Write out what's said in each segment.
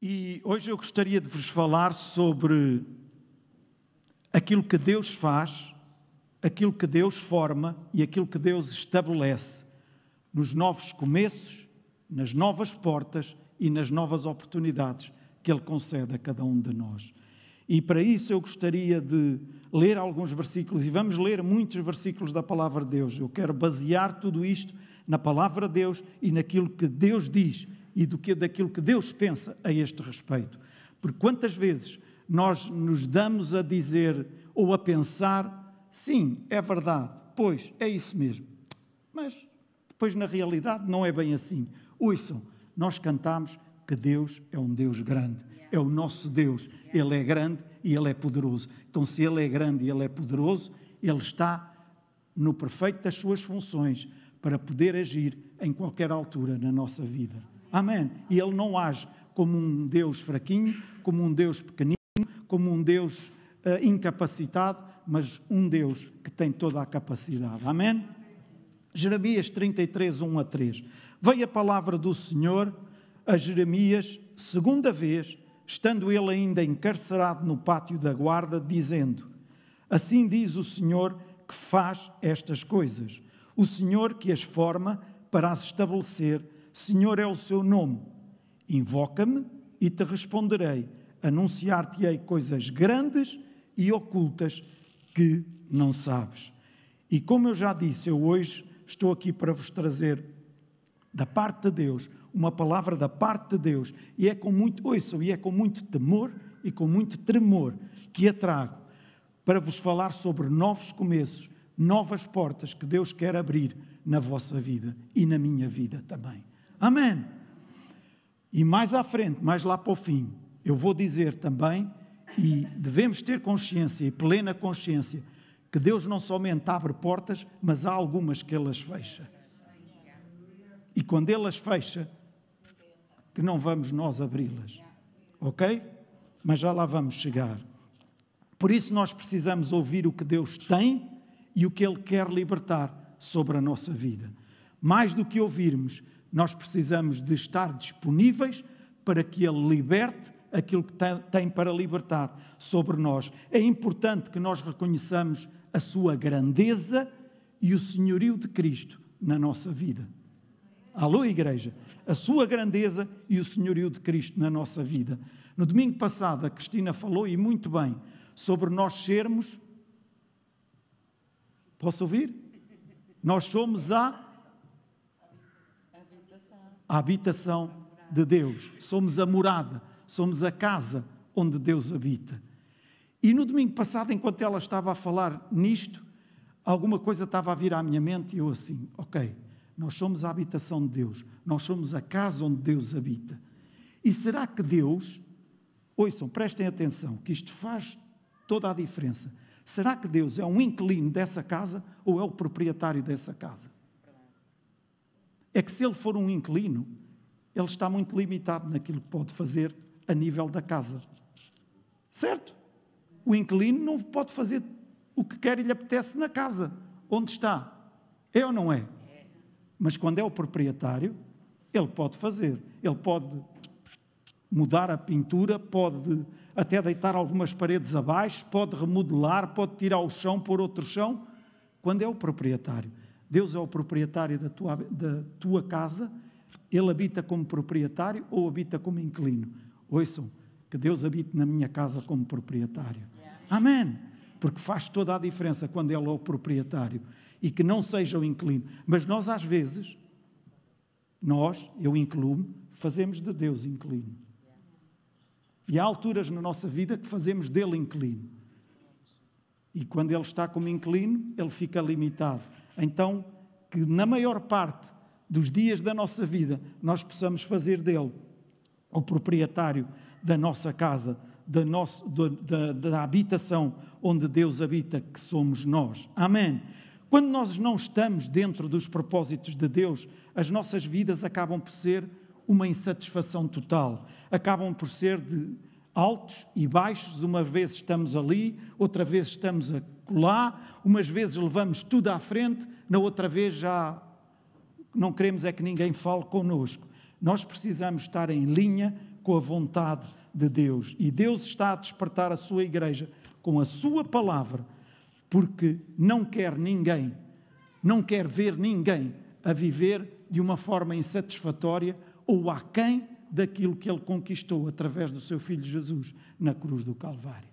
E hoje eu gostaria de vos falar sobre aquilo que Deus faz, aquilo que Deus forma e aquilo que Deus estabelece nos novos começos, nas novas portas e nas novas oportunidades que Ele concede a cada um de nós. E para isso eu gostaria de ler alguns versículos, e vamos ler muitos versículos da palavra de Deus. Eu quero basear tudo isto na palavra de Deus e naquilo que Deus diz e do que, daquilo que Deus pensa a este respeito. Porque quantas vezes nós nos damos a dizer ou a pensar, sim, é verdade, pois é isso mesmo, mas depois na realidade não é bem assim. Ouçam, nós cantamos que Deus é um Deus grande, é o nosso Deus, Ele é grande e Ele é poderoso. Então, se Ele é grande e Ele é poderoso, Ele está no perfeito das suas funções para poder agir em qualquer altura na nossa vida. Amém. E Ele não age como um Deus fraquinho, como um Deus pequenino, como um Deus uh, incapacitado, mas um Deus que tem toda a capacidade. Amém? Jeremias 33, 1 a 3. Veio a palavra do Senhor a Jeremias, segunda vez, estando ele ainda encarcerado no pátio da guarda, dizendo: Assim diz o Senhor que faz estas coisas, o Senhor que as forma para as estabelecer Senhor é o seu nome. Invoca-me e te responderei. Anunciar-te-ei coisas grandes e ocultas que não sabes. E como eu já disse, eu hoje estou aqui para vos trazer da parte de Deus, uma palavra da parte de Deus, e é com muito, ouçam, e é com muito temor e com muito tremor que a trago para vos falar sobre novos começos, novas portas que Deus quer abrir na vossa vida e na minha vida também. Amém. E mais à frente, mais lá para o fim, eu vou dizer também, e devemos ter consciência e plena consciência, que Deus não somente abre portas, mas há algumas que Ele as fecha. E quando Ele as fecha, que não vamos nós abri-las. Ok? Mas já lá vamos chegar. Por isso nós precisamos ouvir o que Deus tem e o que Ele quer libertar sobre a nossa vida. Mais do que ouvirmos, nós precisamos de estar disponíveis para que Ele liberte aquilo que tem para libertar sobre nós. É importante que nós reconheçamos a sua grandeza e o senhorio de Cristo na nossa vida. Alô, igreja! A sua grandeza e o senhorio de Cristo na nossa vida. No domingo passado, a Cristina falou, e muito bem, sobre nós sermos. Posso ouvir? Nós somos a a habitação de Deus, somos a morada, somos a casa onde Deus habita. E no domingo passado, enquanto ela estava a falar nisto, alguma coisa estava a vir à minha mente e eu assim, ok, nós somos a habitação de Deus, nós somos a casa onde Deus habita. E será que Deus, ouçam, prestem atenção, que isto faz toda a diferença. Será que Deus é um inquilino dessa casa ou é o proprietário dessa casa? É que se ele for um inquilino, ele está muito limitado naquilo que pode fazer a nível da casa. Certo? O inquilino não pode fazer o que quer e lhe apetece na casa, onde está. É ou não é? Mas quando é o proprietário, ele pode fazer. Ele pode mudar a pintura, pode até deitar algumas paredes abaixo, pode remodelar, pode tirar o chão, pôr outro chão, quando é o proprietário. Deus é o proprietário da tua, da tua casa, Ele habita como proprietário ou habita como inquilino. Ouçam, que Deus habite na minha casa como proprietário. Amém. Porque faz toda a diferença quando Ele é o proprietário e que não seja o inquilino. Mas nós, às vezes, nós, eu incluo-me, fazemos de Deus inquilino. E há alturas na nossa vida que fazemos dele inquilino. E quando ele está como inquilino, ele fica limitado então que na maior parte dos dias da nossa vida nós possamos fazer dele o proprietário da nossa casa, da, nosso, da, da habitação onde Deus habita, que somos nós. Amém. Quando nós não estamos dentro dos propósitos de Deus, as nossas vidas acabam por ser uma insatisfação total, acabam por ser de altos e baixos, uma vez estamos ali, outra vez estamos lá, umas vezes levamos tudo à frente, na outra vez já não queremos é que ninguém fale connosco. Nós precisamos estar em linha com a vontade de Deus. E Deus está a despertar a sua igreja com a sua palavra, porque não quer ninguém, não quer ver ninguém a viver de uma forma insatisfatória ou aquém daquilo que ele conquistou através do seu filho Jesus na cruz do Calvário.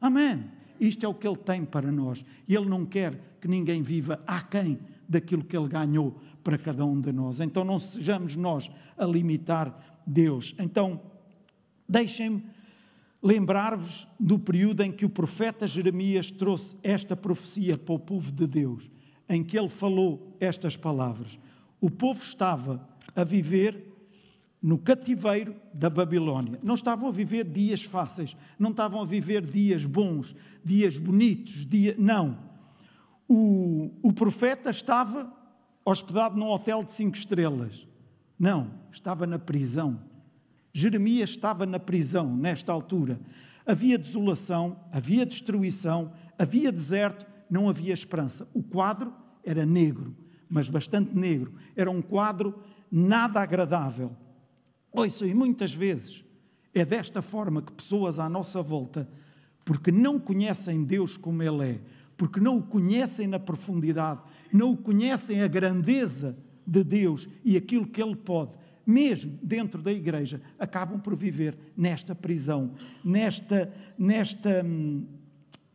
Amém. Isto é o que ele tem para nós. E ele não quer que ninguém viva aquém daquilo que ele ganhou para cada um de nós. Então não sejamos nós a limitar Deus. Então, deixem-me lembrar-vos do período em que o profeta Jeremias trouxe esta profecia para o povo de Deus, em que ele falou estas palavras. O povo estava a viver no cativeiro da Babilônia. Não estavam a viver dias fáceis, não estavam a viver dias bons, dias bonitos, dia... não. O, o profeta estava hospedado num hotel de cinco estrelas. Não, estava na prisão. Jeremias estava na prisão nesta altura. Havia desolação, havia destruição, havia deserto, não havia esperança. O quadro era negro, mas bastante negro. Era um quadro nada agradável. Ouçam, e muitas vezes é desta forma que pessoas à nossa volta, porque não conhecem Deus como Ele é, porque não o conhecem na profundidade, não o conhecem a grandeza de Deus e aquilo que Ele pode, mesmo dentro da igreja, acabam por viver nesta prisão, nesta, nesta hum,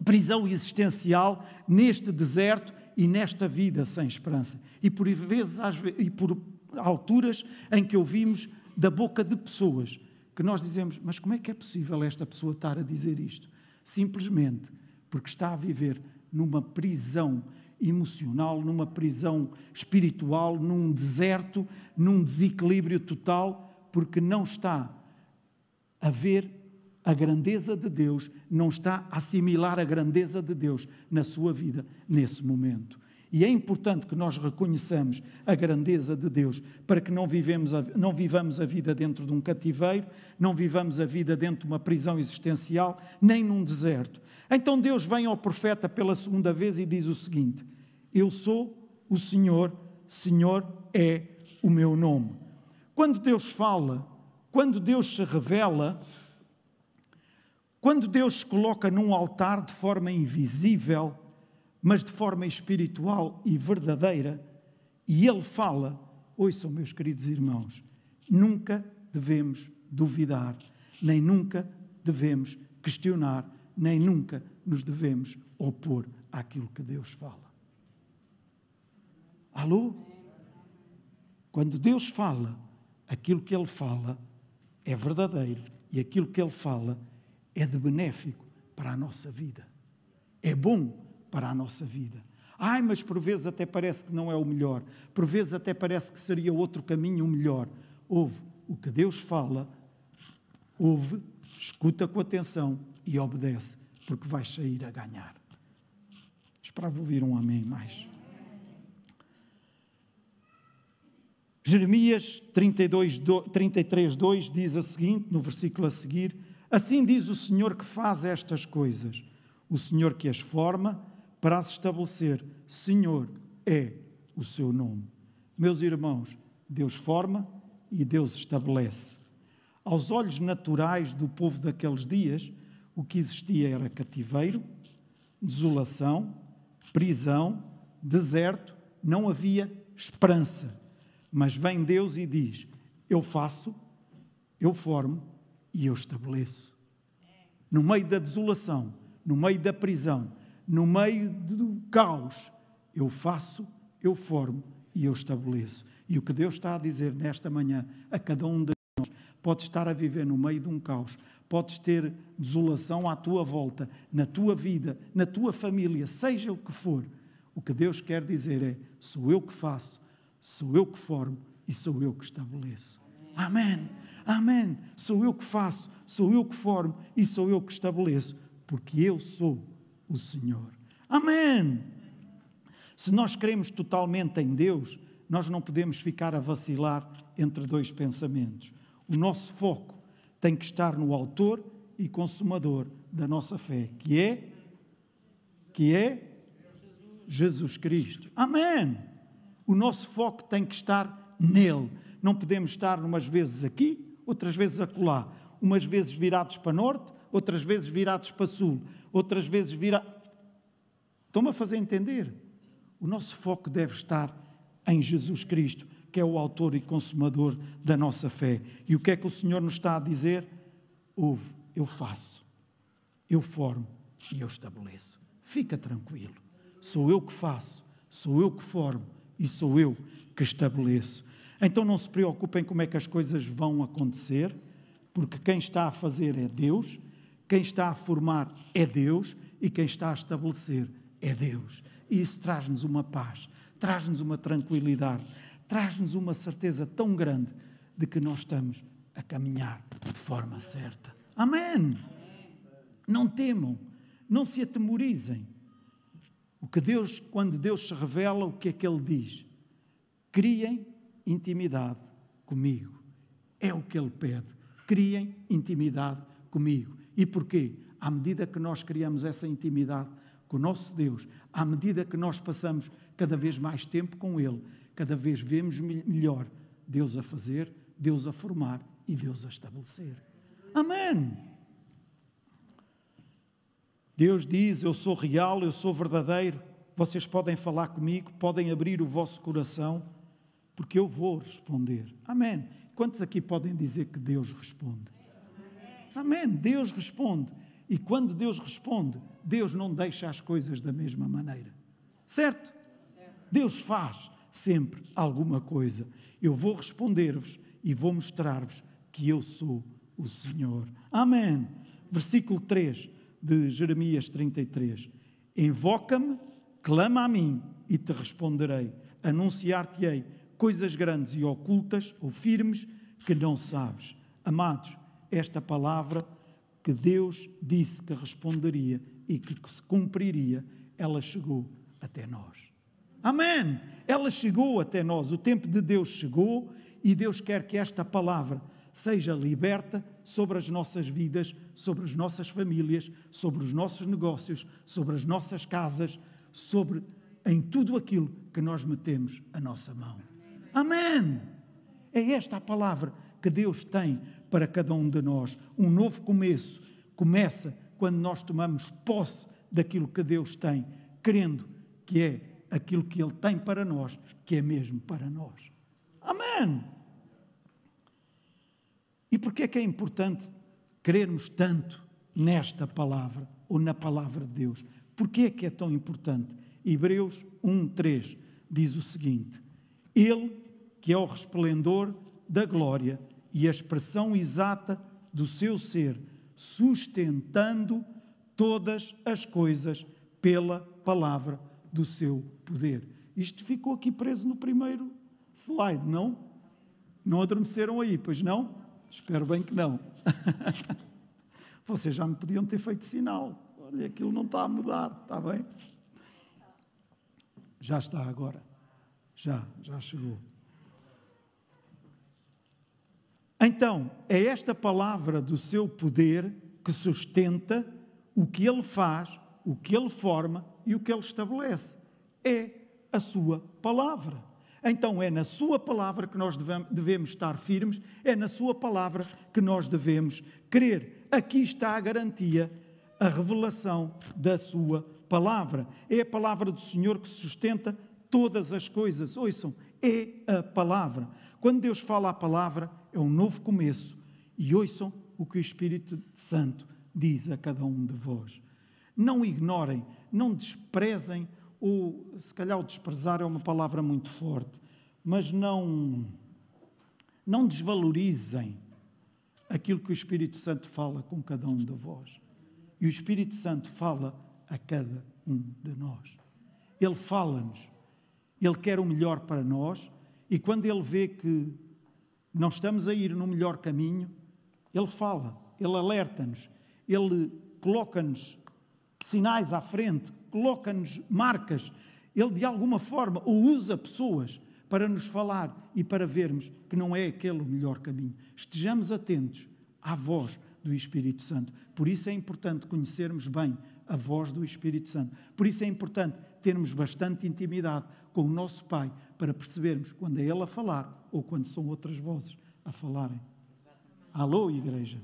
prisão existencial, neste deserto e nesta vida sem esperança. E por vezes, e por alturas em que ouvimos da boca de pessoas que nós dizemos, mas como é que é possível esta pessoa estar a dizer isto? Simplesmente porque está a viver numa prisão emocional, numa prisão espiritual, num deserto, num desequilíbrio total, porque não está a ver a grandeza de Deus, não está a assimilar a grandeza de Deus na sua vida nesse momento. E é importante que nós reconheçamos a grandeza de Deus para que não, vivemos a, não vivamos a vida dentro de um cativeiro, não vivamos a vida dentro de uma prisão existencial, nem num deserto. Então Deus vem ao profeta pela segunda vez e diz o seguinte: Eu sou o Senhor, Senhor é o meu nome. Quando Deus fala, quando Deus se revela, quando Deus se coloca num altar de forma invisível, mas de forma espiritual e verdadeira, e ele fala, ouçam, meus queridos irmãos, nunca devemos duvidar, nem nunca devemos questionar, nem nunca nos devemos opor àquilo que Deus fala. Alô? Quando Deus fala, aquilo que Ele fala é verdadeiro e aquilo que Ele fala é de benéfico para a nossa vida. É bom para a nossa vida. Ai, mas por vezes até parece que não é o melhor, por vezes até parece que seria outro caminho o melhor. Ouve o que Deus fala, ouve, escuta com atenção e obedece, porque vais sair a ganhar. Esperava ouvir um amém mais. Jeremias 32, 33, 2 diz a seguinte, no versículo a seguir: Assim diz o Senhor que faz estas coisas, o Senhor que as forma para as estabelecer. Senhor é o seu nome. Meus irmãos, Deus forma e Deus estabelece. Aos olhos naturais do povo daqueles dias, o que existia era cativeiro, desolação, prisão, deserto, não havia esperança. Mas vem Deus e diz: Eu faço, eu formo e eu estabeleço. No meio da desolação, no meio da prisão, no meio do caos, eu faço, eu formo e eu estabeleço. E o que Deus está a dizer nesta manhã a cada um de nós, pode estar a viver no meio de um caos, podes ter desolação à tua volta, na tua vida, na tua família, seja o que for. O que Deus quer dizer é: sou eu que faço, sou eu que formo e sou eu que estabeleço. Amém. Amém. Sou eu que faço, sou eu que formo e sou eu que estabeleço, porque eu sou o Senhor. Amém! Se nós cremos totalmente em Deus, nós não podemos ficar a vacilar entre dois pensamentos. O nosso foco tem que estar no autor e consumador da nossa fé, que é que é Jesus Cristo. Amém. O nosso foco tem que estar nele. Não podemos estar umas vezes aqui, outras vezes acolá, umas vezes virados para norte, outras vezes virados para sul, outras vezes virados. Estão-me a fazer entender? O nosso foco deve estar em Jesus Cristo, que é o autor e consumador da nossa fé. E o que é que o Senhor nos está a dizer? Ouve, eu faço, eu formo e eu estabeleço. Fica tranquilo. Sou eu que faço, sou eu que formo e sou eu que estabeleço. Então não se preocupem como é que as coisas vão acontecer, porque quem está a fazer é Deus, quem está a formar é Deus e quem está a estabelecer é Deus. E isso traz-nos uma paz, traz-nos uma tranquilidade, traz-nos uma certeza tão grande de que nós estamos a caminhar de forma certa. Amém! Não temam, não se atemorizem. O que Deus, quando Deus se revela, o que é que Ele diz? Criem intimidade comigo. É o que Ele pede. Criem intimidade comigo. E porquê? À medida que nós criamos essa intimidade com o nosso Deus, à medida que nós passamos cada vez mais tempo com Ele, cada vez vemos melhor Deus a fazer, Deus a formar e Deus a estabelecer. Amém! Deus diz: Eu sou real, eu sou verdadeiro. Vocês podem falar comigo, podem abrir o vosso coração, porque eu vou responder. Amém. Quantos aqui podem dizer que Deus responde? Amém. Deus responde. E quando Deus responde, Deus não deixa as coisas da mesma maneira. Certo? Deus faz sempre alguma coisa. Eu vou responder-vos e vou mostrar-vos que eu sou o Senhor. Amém. Versículo 3 de Jeremias 33. Invoca-me, clama a mim e te responderei. Anunciar-te-ei coisas grandes e ocultas ou firmes que não sabes. Amados, esta palavra que Deus disse que responderia e que se cumpriria, ela chegou até nós. Amém! Ela chegou até nós. O tempo de Deus chegou e Deus quer que esta palavra seja liberta sobre as nossas vidas, sobre as nossas famílias, sobre os nossos negócios, sobre as nossas casas, sobre em tudo aquilo que nós metemos a nossa mão. Amém! É esta a palavra que Deus tem para cada um de nós. Um novo começo começa quando nós tomamos posse daquilo que Deus tem, crendo que é aquilo que Ele tem para nós, que é mesmo para nós. Amém! E porquê é que é importante crermos tanto nesta palavra ou na palavra de Deus? Porquê é que é tão importante? Hebreus 1:3 diz o seguinte: Ele, que é o resplendor da glória e a expressão exata do seu ser, sustentando todas as coisas pela palavra do seu poder. Isto ficou aqui preso no primeiro slide, não? Não adormeceram aí, pois não? Espero bem que não. Vocês já me podiam ter feito sinal. Olha, aquilo não está a mudar, está bem? Já está agora. Já, já chegou. Então, é esta palavra do seu poder que sustenta o que ele faz, o que ele forma e o que ele estabelece. É a sua palavra. Então é na Sua palavra que nós devemos estar firmes, é na Sua palavra que nós devemos crer. Aqui está a garantia, a revelação da Sua palavra. É a palavra do Senhor que sustenta todas as coisas. Ouçam, é a palavra. Quando Deus fala a palavra, é um novo começo. E ouçam o que o Espírito Santo diz a cada um de vós. Não ignorem, não desprezem ou se calhar o desprezar é uma palavra muito forte, mas não, não desvalorizem aquilo que o Espírito Santo fala com cada um de vós. E o Espírito Santo fala a cada um de nós. Ele fala-nos, ele quer o melhor para nós, e quando ele vê que não estamos a ir no melhor caminho, ele fala, ele alerta-nos, ele coloca-nos sinais à frente, coloca-nos marcas, ele de alguma forma ou usa pessoas para nos falar e para vermos que não é aquele o melhor caminho. Estejamos atentos à voz do Espírito Santo. Por isso é importante conhecermos bem a voz do Espírito Santo. Por isso é importante termos bastante intimidade com o nosso Pai para percebermos quando é Ele a falar ou quando são outras vozes a falarem. Alô, igreja.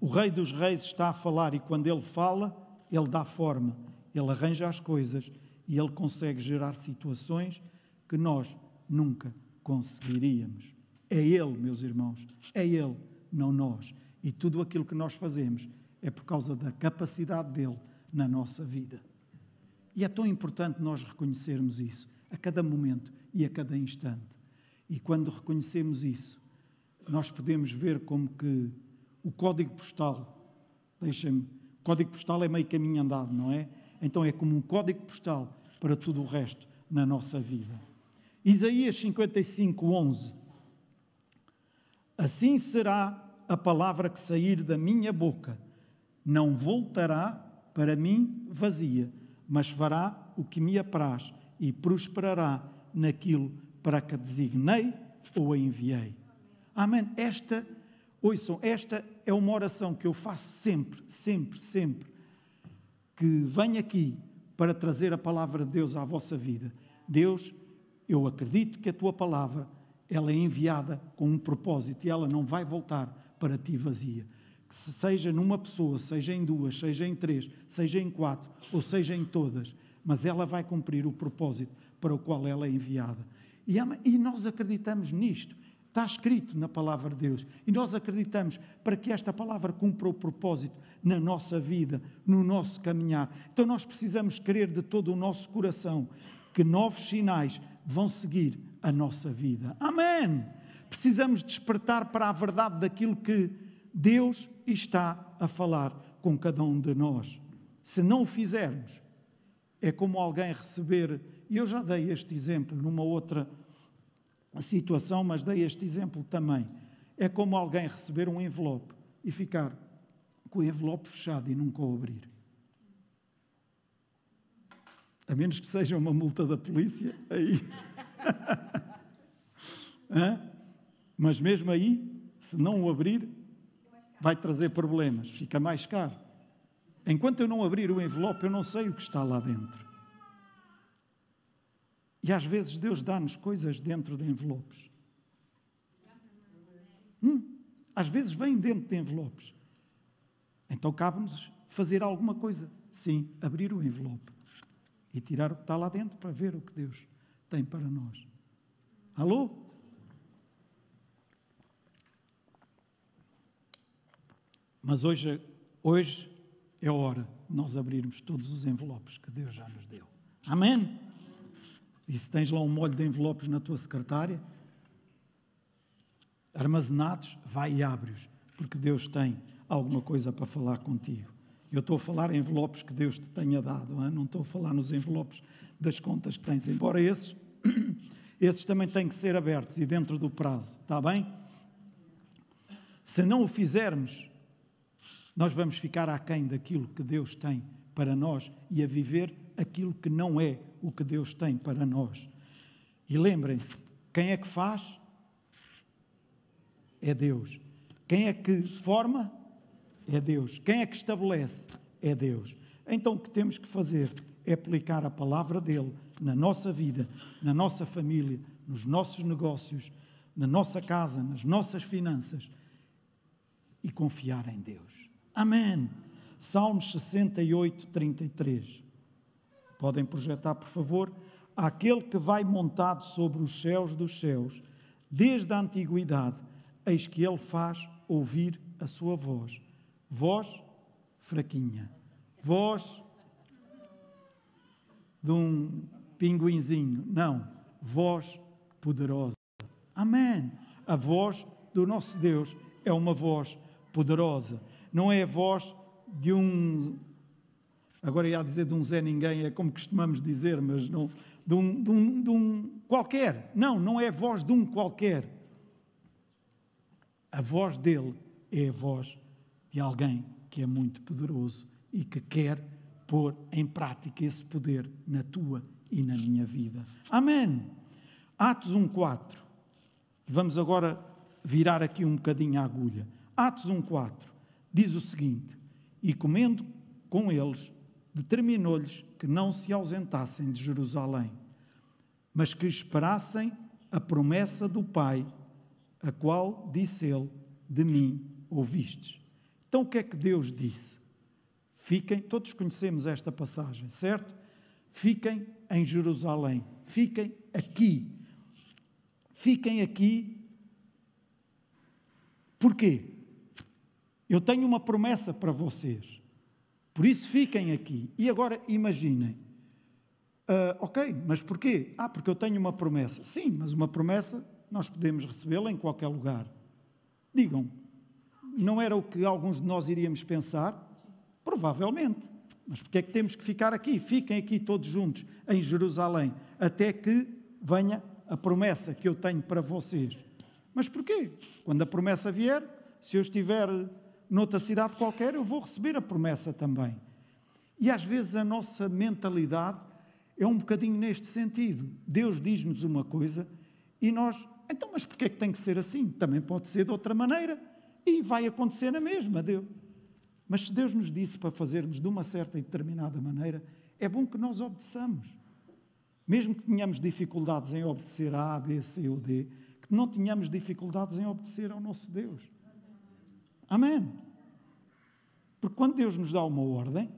O Rei dos Reis está a falar e quando ele fala, ele dá forma, ele arranja as coisas e ele consegue gerar situações que nós nunca conseguiríamos. É Ele, meus irmãos, é Ele, não nós. E tudo aquilo que nós fazemos é por causa da capacidade dele na nossa vida. E é tão importante nós reconhecermos isso a cada momento e a cada instante. E quando reconhecemos isso, nós podemos ver como que o código postal, deixem-me, código postal é meio caminho andado, não é? Então é como um código postal para tudo o resto na nossa vida. Isaías 55, 11. Assim será a palavra que sair da minha boca, não voltará para mim vazia, mas fará o que me apraz e prosperará naquilo para que designei ou a enviei. Amém. Esta, ouçam, esta é uma oração que eu faço sempre, sempre, sempre. Que venho aqui para trazer a palavra de Deus à vossa vida. Deus, eu acredito que a tua palavra ela é enviada com um propósito e ela não vai voltar para ti vazia. Que seja numa pessoa, seja em duas, seja em três, seja em quatro ou seja em todas, mas ela vai cumprir o propósito para o qual ela é enviada. E, e nós acreditamos nisto. Está escrito na palavra de Deus. E nós acreditamos para que esta palavra cumpra o propósito na nossa vida, no nosso caminhar. Então nós precisamos crer de todo o nosso coração que novos sinais vão seguir a nossa vida. Amém! Precisamos despertar para a verdade daquilo que Deus está a falar com cada um de nós. Se não o fizermos, é como alguém receber e eu já dei este exemplo numa outra situação, mas dei este exemplo também. É como alguém receber um envelope e ficar com o envelope fechado e nunca o abrir. A menos que seja uma multa da polícia, aí. Mas mesmo aí, se não o abrir, vai trazer problemas, fica mais caro. Enquanto eu não abrir o envelope, eu não sei o que está lá dentro. E às vezes Deus dá-nos coisas dentro de envelopes. Hum, às vezes vem dentro de envelopes. Então cabe-nos fazer alguma coisa. Sim, abrir o envelope e tirar o que está lá dentro para ver o que Deus tem para nós. Alô? Mas hoje, hoje é hora de nós abrirmos todos os envelopes que Deus já nos deu. Amém? E se tens lá um molho de envelopes na tua secretária, armazenados, vai e abre-os, porque Deus tem alguma coisa para falar contigo. Eu estou a falar em envelopes que Deus te tenha dado, não estou a falar nos envelopes das contas que tens, embora esses, esses também têm que ser abertos e dentro do prazo, está bem? Se não o fizermos, nós vamos ficar aquém daquilo que Deus tem para nós e a viver aquilo que não é o que Deus tem para nós. E lembrem-se: quem é que faz? É Deus. Quem é que forma? É Deus. Quem é que estabelece? É Deus. Então o que temos que fazer é aplicar a palavra dele na nossa vida, na nossa família, nos nossos negócios, na nossa casa, nas nossas finanças e confiar em Deus. Amém. Salmos 68, 33. Podem projetar, por favor. Aquele que vai montado sobre os céus dos céus, desde a antiguidade, eis que ele faz ouvir a sua voz. Voz fraquinha. Voz de um pinguinzinho. Não. Voz poderosa. Amém. A voz do nosso Deus é uma voz poderosa. Não é a voz de um agora ia dizer de um Zé Ninguém, é como costumamos dizer, mas não, de um, de um, de um qualquer. Não, não é a voz de um qualquer. A voz dele é a voz de alguém que é muito poderoso e que quer pôr em prática esse poder na tua e na minha vida. Amém. Atos 1:4. Vamos agora virar aqui um bocadinho a agulha. Atos 1:4 diz o seguinte: E comendo com eles, determinou-lhes que não se ausentassem de Jerusalém, mas que esperassem a promessa do Pai, a qual disse ele: De mim ouvistes. Então o que é que Deus disse? Fiquem, todos conhecemos esta passagem, certo? Fiquem em Jerusalém, fiquem aqui. Fiquem aqui. Porquê? Eu tenho uma promessa para vocês. Por isso fiquem aqui. E agora imaginem. Uh, ok, mas porquê? Ah, porque eu tenho uma promessa. Sim, mas uma promessa nós podemos recebê-la em qualquer lugar. Digam, não era o que alguns de nós iríamos pensar? Provavelmente. Mas porque é que temos que ficar aqui? Fiquem aqui todos juntos em Jerusalém, até que venha a promessa que eu tenho para vocês. Mas porquê? Quando a promessa vier, se eu estiver noutra cidade qualquer, eu vou receber a promessa também. E às vezes a nossa mentalidade é um bocadinho neste sentido. Deus diz-nos uma coisa e nós, então, mas porquê é que tem que ser assim? Também pode ser de outra maneira e vai acontecer na mesma, Deus. Mas se Deus nos disse para fazermos de uma certa e determinada maneira, é bom que nós obedeçamos. Mesmo que tenhamos dificuldades em obedecer a A, B, C ou D, que não tenhamos dificuldades em obedecer ao nosso Deus. Amém. Porque quando Deus nos dá uma ordem,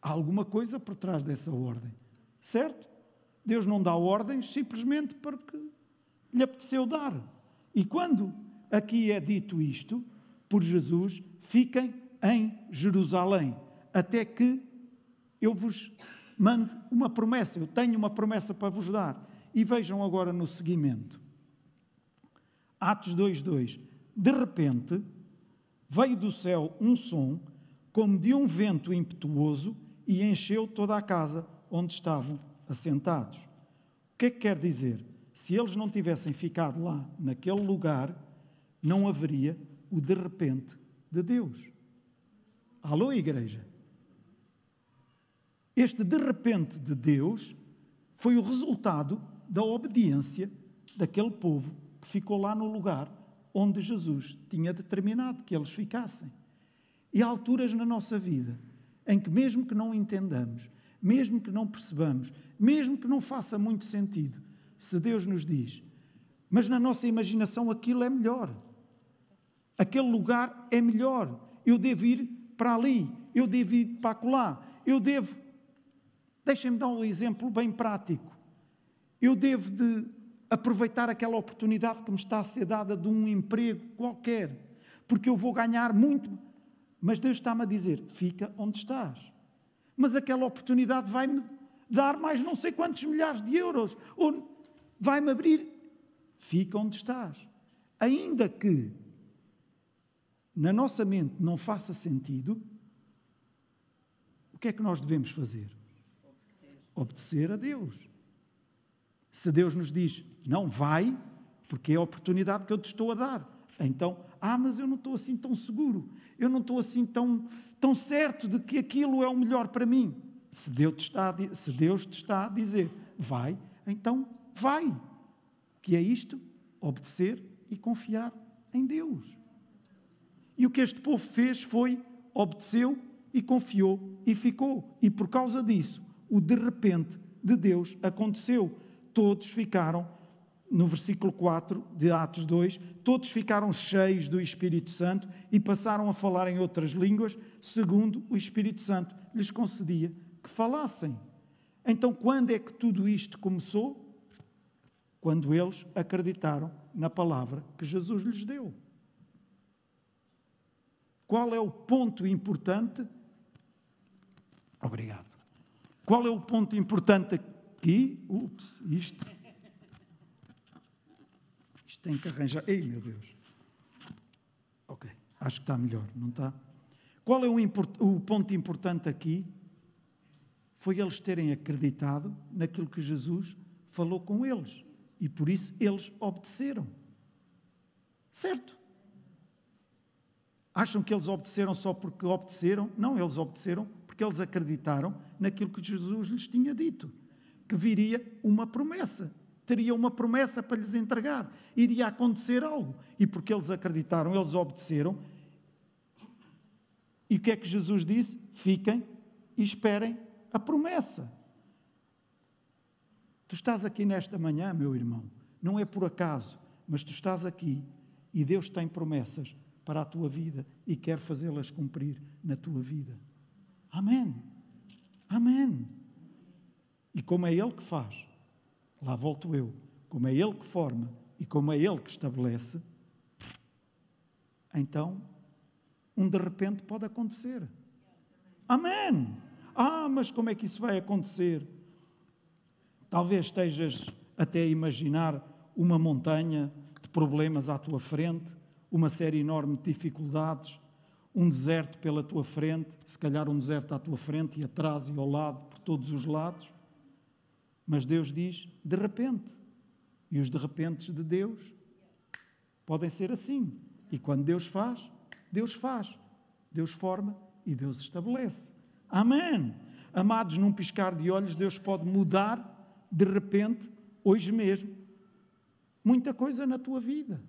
há alguma coisa por trás dessa ordem. Certo? Deus não dá ordens simplesmente porque lhe apeteceu dar. E quando aqui é dito isto, por Jesus, fiquem em Jerusalém, até que eu vos mande uma promessa. Eu tenho uma promessa para vos dar. E vejam agora no seguimento. Atos 2:2. De repente, veio do céu um som como de um vento impetuoso e encheu toda a casa onde estavam assentados. O que é que quer dizer? Se eles não tivessem ficado lá, naquele lugar, não haveria o de repente de Deus. Alô, igreja? Este de repente de Deus foi o resultado da obediência daquele povo que ficou lá no lugar onde Jesus tinha determinado que eles ficassem. E há alturas na nossa vida em que, mesmo que não entendamos, mesmo que não percebamos, mesmo que não faça muito sentido, se Deus nos diz, mas na nossa imaginação aquilo é melhor, aquele lugar é melhor, eu devo ir para ali, eu devo ir para acolá, eu devo. Deixem-me dar um exemplo bem prático. Eu devo de aproveitar aquela oportunidade que me está a ser dada de um emprego qualquer, porque eu vou ganhar muito. Mas Deus está-me a dizer: fica onde estás mas aquela oportunidade vai-me dar mais não sei quantos milhares de euros, ou vai-me abrir. Fica onde estás. Ainda que na nossa mente não faça sentido, o que é que nós devemos fazer? Obedecer, Obedecer a Deus. Se Deus nos diz, não vai, porque é a oportunidade que eu te estou a dar. Então, ah, mas eu não estou assim tão seguro, eu não estou assim tão, tão certo de que aquilo é o melhor para mim. Se Deus, te está a, se Deus te está a dizer, vai, então vai. Que é isto? Obedecer e confiar em Deus. E o que este povo fez foi obedeceu e confiou e ficou. E por causa disso, o de repente de Deus aconteceu. Todos ficaram no versículo 4 de Atos 2, todos ficaram cheios do Espírito Santo e passaram a falar em outras línguas, segundo o Espírito Santo lhes concedia que falassem. Então, quando é que tudo isto começou? Quando eles acreditaram na palavra que Jesus lhes deu. Qual é o ponto importante? Obrigado. Qual é o ponto importante aqui? Ups, isto tem que arranjar. Ei, meu Deus. Ok, acho que está melhor, não está? Qual é o, import... o ponto importante aqui? Foi eles terem acreditado naquilo que Jesus falou com eles. E por isso eles obedeceram. Certo? Acham que eles obedeceram só porque obedeceram? Não, eles obedeceram porque eles acreditaram naquilo que Jesus lhes tinha dito, que viria uma promessa teria uma promessa para lhes entregar. Iria acontecer algo. E porque eles acreditaram, eles obedeceram. E o que é que Jesus disse? Fiquem e esperem a promessa. Tu estás aqui nesta manhã, meu irmão, não é por acaso, Mas tu estás aqui e Deus tem promessas para a tua vida e quer fazê-las cumprir na tua vida. Amém. Amém. E como é Ele que faz, lá volto eu, como é Ele que forma e como é Ele que estabelece, então um de repente pode acontecer. Amém. Ah, mas como é que isso vai acontecer? Talvez estejas até a imaginar uma montanha de problemas à tua frente, uma série enorme de dificuldades, um deserto pela tua frente, se calhar um deserto à tua frente e atrás e ao lado, por todos os lados. Mas Deus diz de repente. E os de repentes de Deus podem ser assim. E quando Deus faz, Deus faz. Deus forma e Deus estabelece. Amém. Amados, num piscar de olhos, Deus pode mudar de repente, hoje mesmo, muita coisa na tua vida.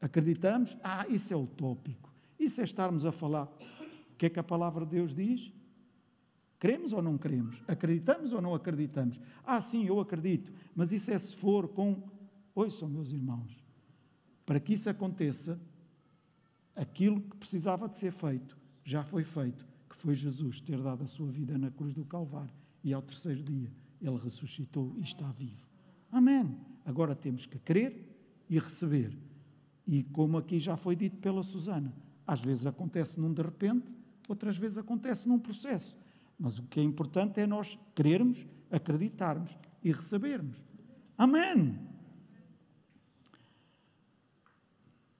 Acreditamos? Ah, isso é utópico. Isso é estarmos a falar. O que é que a palavra de Deus diz? Queremos ou não queremos? Acreditamos ou não acreditamos? Ah, sim, eu acredito, mas isso é se for com. Ouçam, meus irmãos, para que isso aconteça, aquilo que precisava de ser feito já foi feito, que foi Jesus ter dado a sua vida na cruz do Calvário e ao terceiro dia ele ressuscitou e está vivo. Amém. Agora temos que crer e receber. E como aqui já foi dito pela Susana, às vezes acontece num de repente, outras vezes acontece num processo. Mas o que é importante é nós crermos, acreditarmos e recebermos. Amém.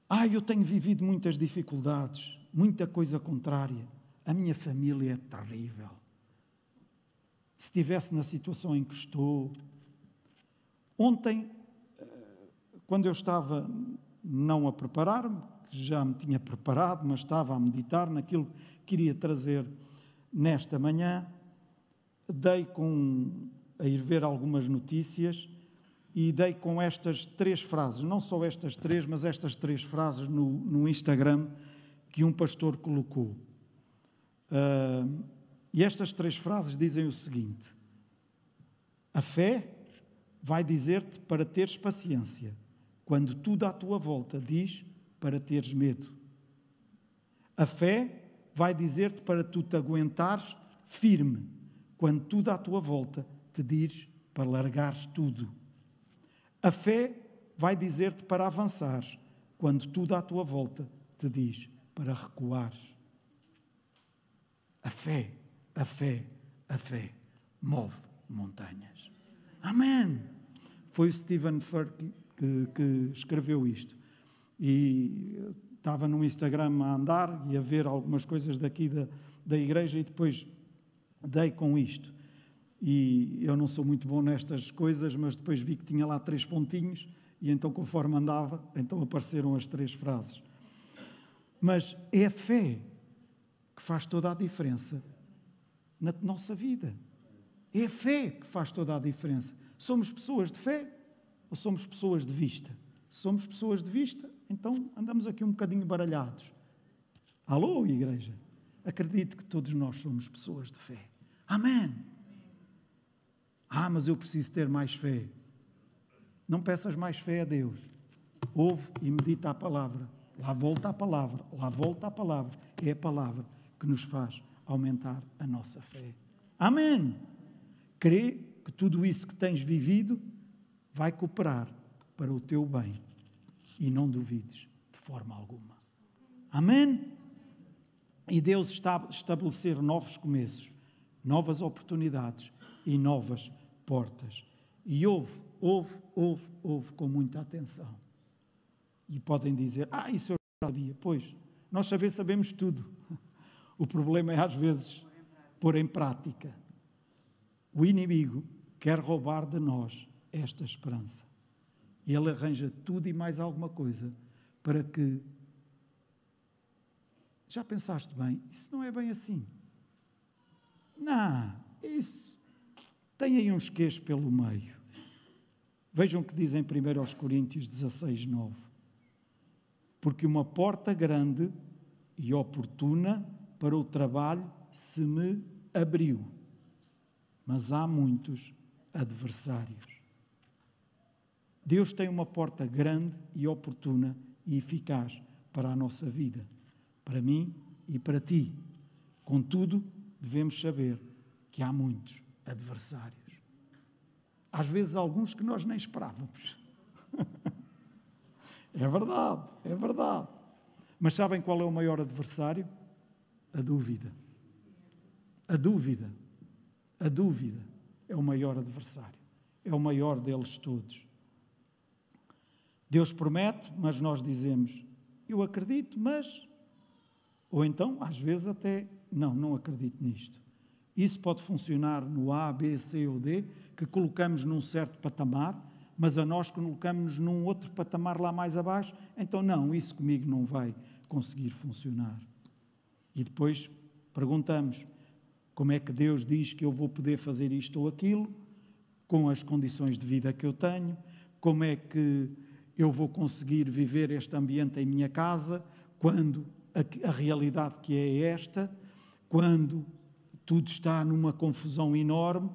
Ah, eu tenho vivido muitas dificuldades, muita coisa contrária. A minha família é terrível. Se estivesse na situação em que estou. Ontem, eh, quando eu estava não a preparar-me, que já me tinha preparado, mas estava a meditar naquilo que queria trazer nesta manhã, dei com a ir ver algumas notícias e dei com estas três frases, não só estas três, mas estas três frases no, no Instagram que um pastor colocou. Uh, e estas três frases dizem o seguinte: A fé vai dizer-te para teres paciência, quando tudo à tua volta diz para teres medo. A fé vai dizer-te para tu te aguentares firme, quando tudo à tua volta te diz para largares tudo. A fé vai dizer-te para avançares, quando tudo à tua volta te diz para recuares. A fé, a fé, a fé move montanhas. Amém. Foi o Stephen Furr que, que escreveu isto. E estava no Instagram a andar e a ver algumas coisas daqui da, da igreja e depois dei com isto. E eu não sou muito bom nestas coisas, mas depois vi que tinha lá três pontinhos e então conforme andava, então apareceram as três frases. Mas é a fé que faz toda a diferença na nossa vida. É a fé que faz toda a diferença. Somos pessoas de fé ou somos pessoas de vista? Somos pessoas de vista, então andamos aqui um bocadinho baralhados. Alô, igreja? Acredito que todos nós somos pessoas de fé. Amém. Ah, mas eu preciso ter mais fé. Não peças mais fé a Deus. Ouve e medita a palavra. Lá volta a palavra, lá volta a palavra. É a palavra que nos faz aumentar a nossa fé. Amém. Crê que tudo isso que tens vivido vai cooperar para o teu bem e não duvides de forma alguma. Amém? E Deus está a estabelecer novos começos, novas oportunidades e novas portas. E ouve, ouve, ouve, ouve com muita atenção. E podem dizer: Ah, isso eu já sabia. Pois, nós saber sabemos tudo. O problema é, às vezes, pôr em prática. O inimigo quer roubar de nós esta esperança. E ele arranja tudo e mais alguma coisa para que. Já pensaste bem? Isso não é bem assim. Não, isso. Tem aí uns queixos pelo meio. Vejam o que dizem 1 Coríntios 16, 9. Porque uma porta grande e oportuna para o trabalho se me abriu, mas há muitos adversários. Deus tem uma porta grande e oportuna e eficaz para a nossa vida, para mim e para ti. Contudo, devemos saber que há muitos adversários. Às vezes, alguns que nós nem esperávamos. é verdade, é verdade. Mas sabem qual é o maior adversário? A dúvida. A dúvida. A dúvida é o maior adversário. É o maior deles todos. Deus promete, mas nós dizemos, eu acredito, mas. Ou então, às vezes, até, não, não acredito nisto. Isso pode funcionar no A, B, C ou D, que colocamos num certo patamar, mas a nós colocamos num outro patamar lá mais abaixo, então não, isso comigo não vai conseguir funcionar. E depois perguntamos: como é que Deus diz que eu vou poder fazer isto ou aquilo, com as condições de vida que eu tenho? Como é que eu vou conseguir viver este ambiente em minha casa quando a, a realidade que é esta, quando tudo está numa confusão enorme,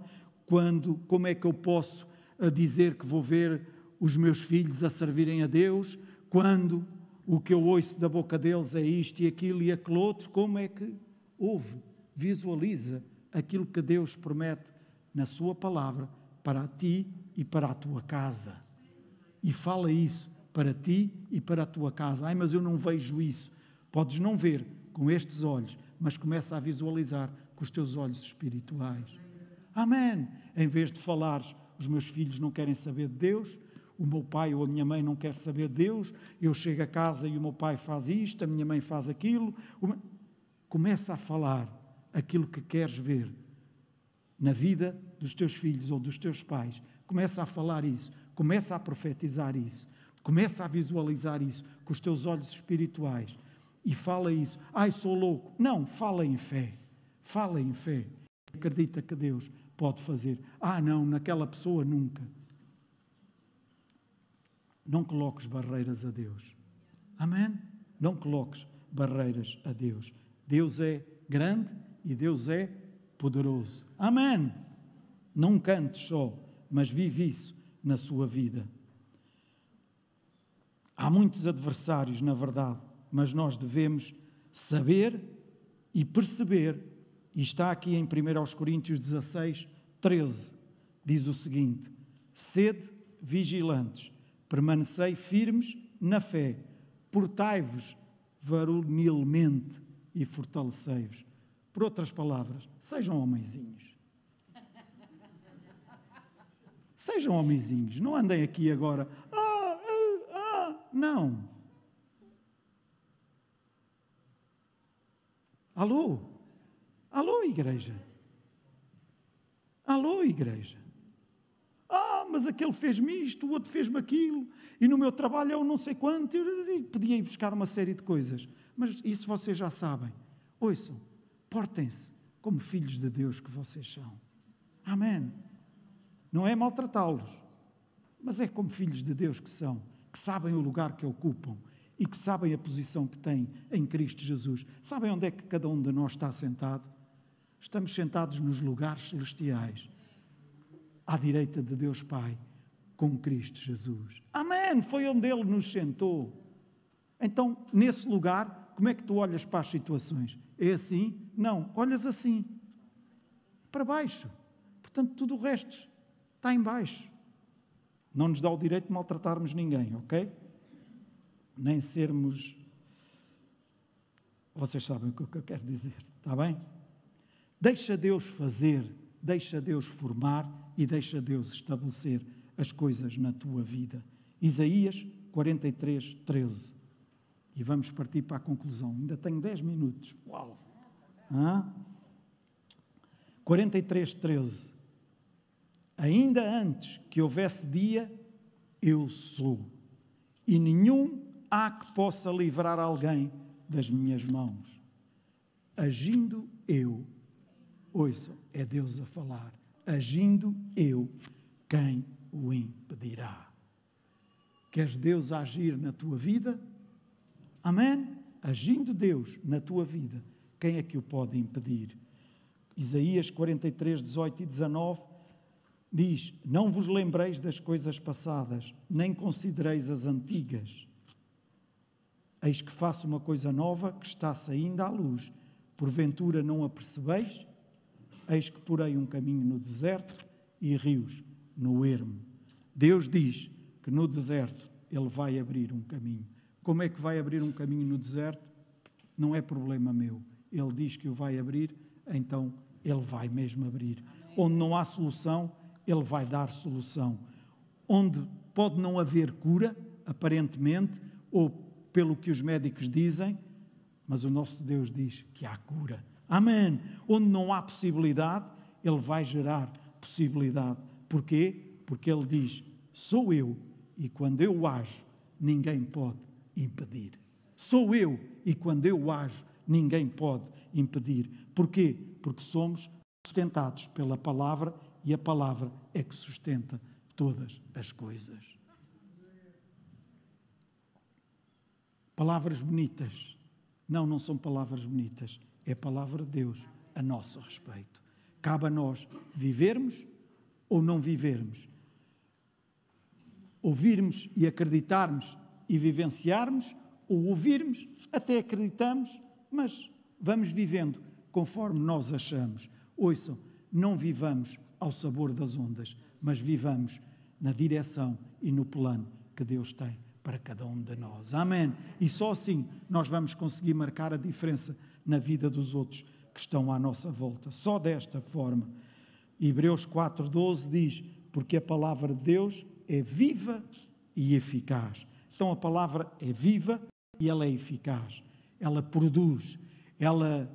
quando como é que eu posso eh, dizer que vou ver os meus filhos a servirem a Deus, quando o que eu ouço da boca deles é isto e aquilo e aquele outro, como é que ouve, visualiza aquilo que Deus promete na sua palavra para ti e para a tua casa e fala isso para ti e para a tua casa. Ai, mas eu não vejo isso. Podes não ver com estes olhos, mas começa a visualizar com os teus olhos espirituais. Amém. Em vez de falares, os meus filhos não querem saber de Deus, o meu pai ou a minha mãe não quer saber de Deus, eu chego a casa e o meu pai faz isto, a minha mãe faz aquilo. Começa a falar aquilo que queres ver na vida dos teus filhos ou dos teus pais. Começa a falar isso. Começa a profetizar isso. Começa a visualizar isso com os teus olhos espirituais. E fala isso. Ai, sou louco. Não, fala em fé. Fala em fé. Acredita que Deus pode fazer. Ah, não, naquela pessoa nunca. Não coloques barreiras a Deus. Amém? Não coloques barreiras a Deus. Deus é grande e Deus é poderoso. Amém? Não cantes só, mas vive isso na sua vida. Há muitos adversários, na verdade, mas nós devemos saber e perceber, e está aqui em 1 Coríntios 16, 13, diz o seguinte: sede vigilantes, permanecei firmes na fé, portai-vos varonilmente e fortalecei-vos. Por outras palavras, sejam homenzinhos. Sejam homenzinhos, não andem aqui agora. Ah, ah, ah. Não. Alô? Alô, igreja? Alô, igreja? Ah, mas aquele fez-me isto, o outro fez-me aquilo, e no meu trabalho eu não sei quanto. Eu podia ir buscar uma série de coisas, mas isso vocês já sabem. Ouçam, portem-se como filhos de Deus que vocês são. Amém. Não é maltratá-los, mas é como filhos de Deus que são, que sabem o lugar que ocupam e que sabem a posição que têm em Cristo Jesus. Sabem onde é que cada um de nós está sentado? Estamos sentados nos lugares celestiais, à direita de Deus Pai, com Cristo Jesus. Amém! Foi onde Ele nos sentou. Então, nesse lugar, como é que tu olhas para as situações? É assim? Não, olhas assim, para baixo. Portanto, tudo o resto está em baixo. Não nos dá o direito de maltratarmos ninguém, ok? Nem sermos. Vocês sabem o que eu quero dizer, está bem? Deixa Deus fazer, deixa Deus formar e deixa Deus estabelecer as coisas na tua vida. Isaías 43, 13. E vamos partir para a conclusão. Ainda tenho 10 minutos. Uau! Hã? 43, 13. Ainda antes que houvesse dia, eu sou. E nenhum há que possa livrar alguém das minhas mãos. Agindo eu, ouçam, é Deus a falar. Agindo eu, quem o impedirá? Queres Deus agir na tua vida? Amém? Agindo Deus na tua vida, quem é que o pode impedir? Isaías 43, 18 e 19 Diz: Não vos lembreis das coisas passadas, nem considereis as antigas. Eis que faço uma coisa nova que está saindo à luz. Porventura não a percebeis? Eis que porei um caminho no deserto e rios no ermo. Deus diz que no deserto Ele vai abrir um caminho. Como é que vai abrir um caminho no deserto? Não é problema meu. Ele diz que o vai abrir, então Ele vai mesmo abrir. Onde não há solução, Ele vai dar solução. Onde pode não haver cura, aparentemente, ou pelo que os médicos dizem, mas o nosso Deus diz que há cura. Amém. Onde não há possibilidade, Ele vai gerar possibilidade. Porquê? Porque Ele diz: Sou eu, e quando eu ajo, ninguém pode impedir. Sou eu, e quando eu ajo, ninguém pode impedir. Porquê? Porque somos sustentados pela palavra e a palavra é que sustenta todas as coisas. Palavras bonitas. Não, não são palavras bonitas. É a palavra de Deus a nosso respeito. Cabe a nós vivermos ou não vivermos. Ouvirmos e acreditarmos e vivenciarmos, ou ouvirmos, até acreditamos, mas vamos vivendo conforme nós achamos. Ouçam, não vivamos ao sabor das ondas, mas vivamos na direção e no plano que Deus tem para cada um de nós. Amém. E só assim nós vamos conseguir marcar a diferença na vida dos outros que estão à nossa volta. Só desta forma. Hebreus 4:12 diz: "Porque a palavra de Deus é viva e eficaz". Então a palavra é viva e ela é eficaz. Ela produz, ela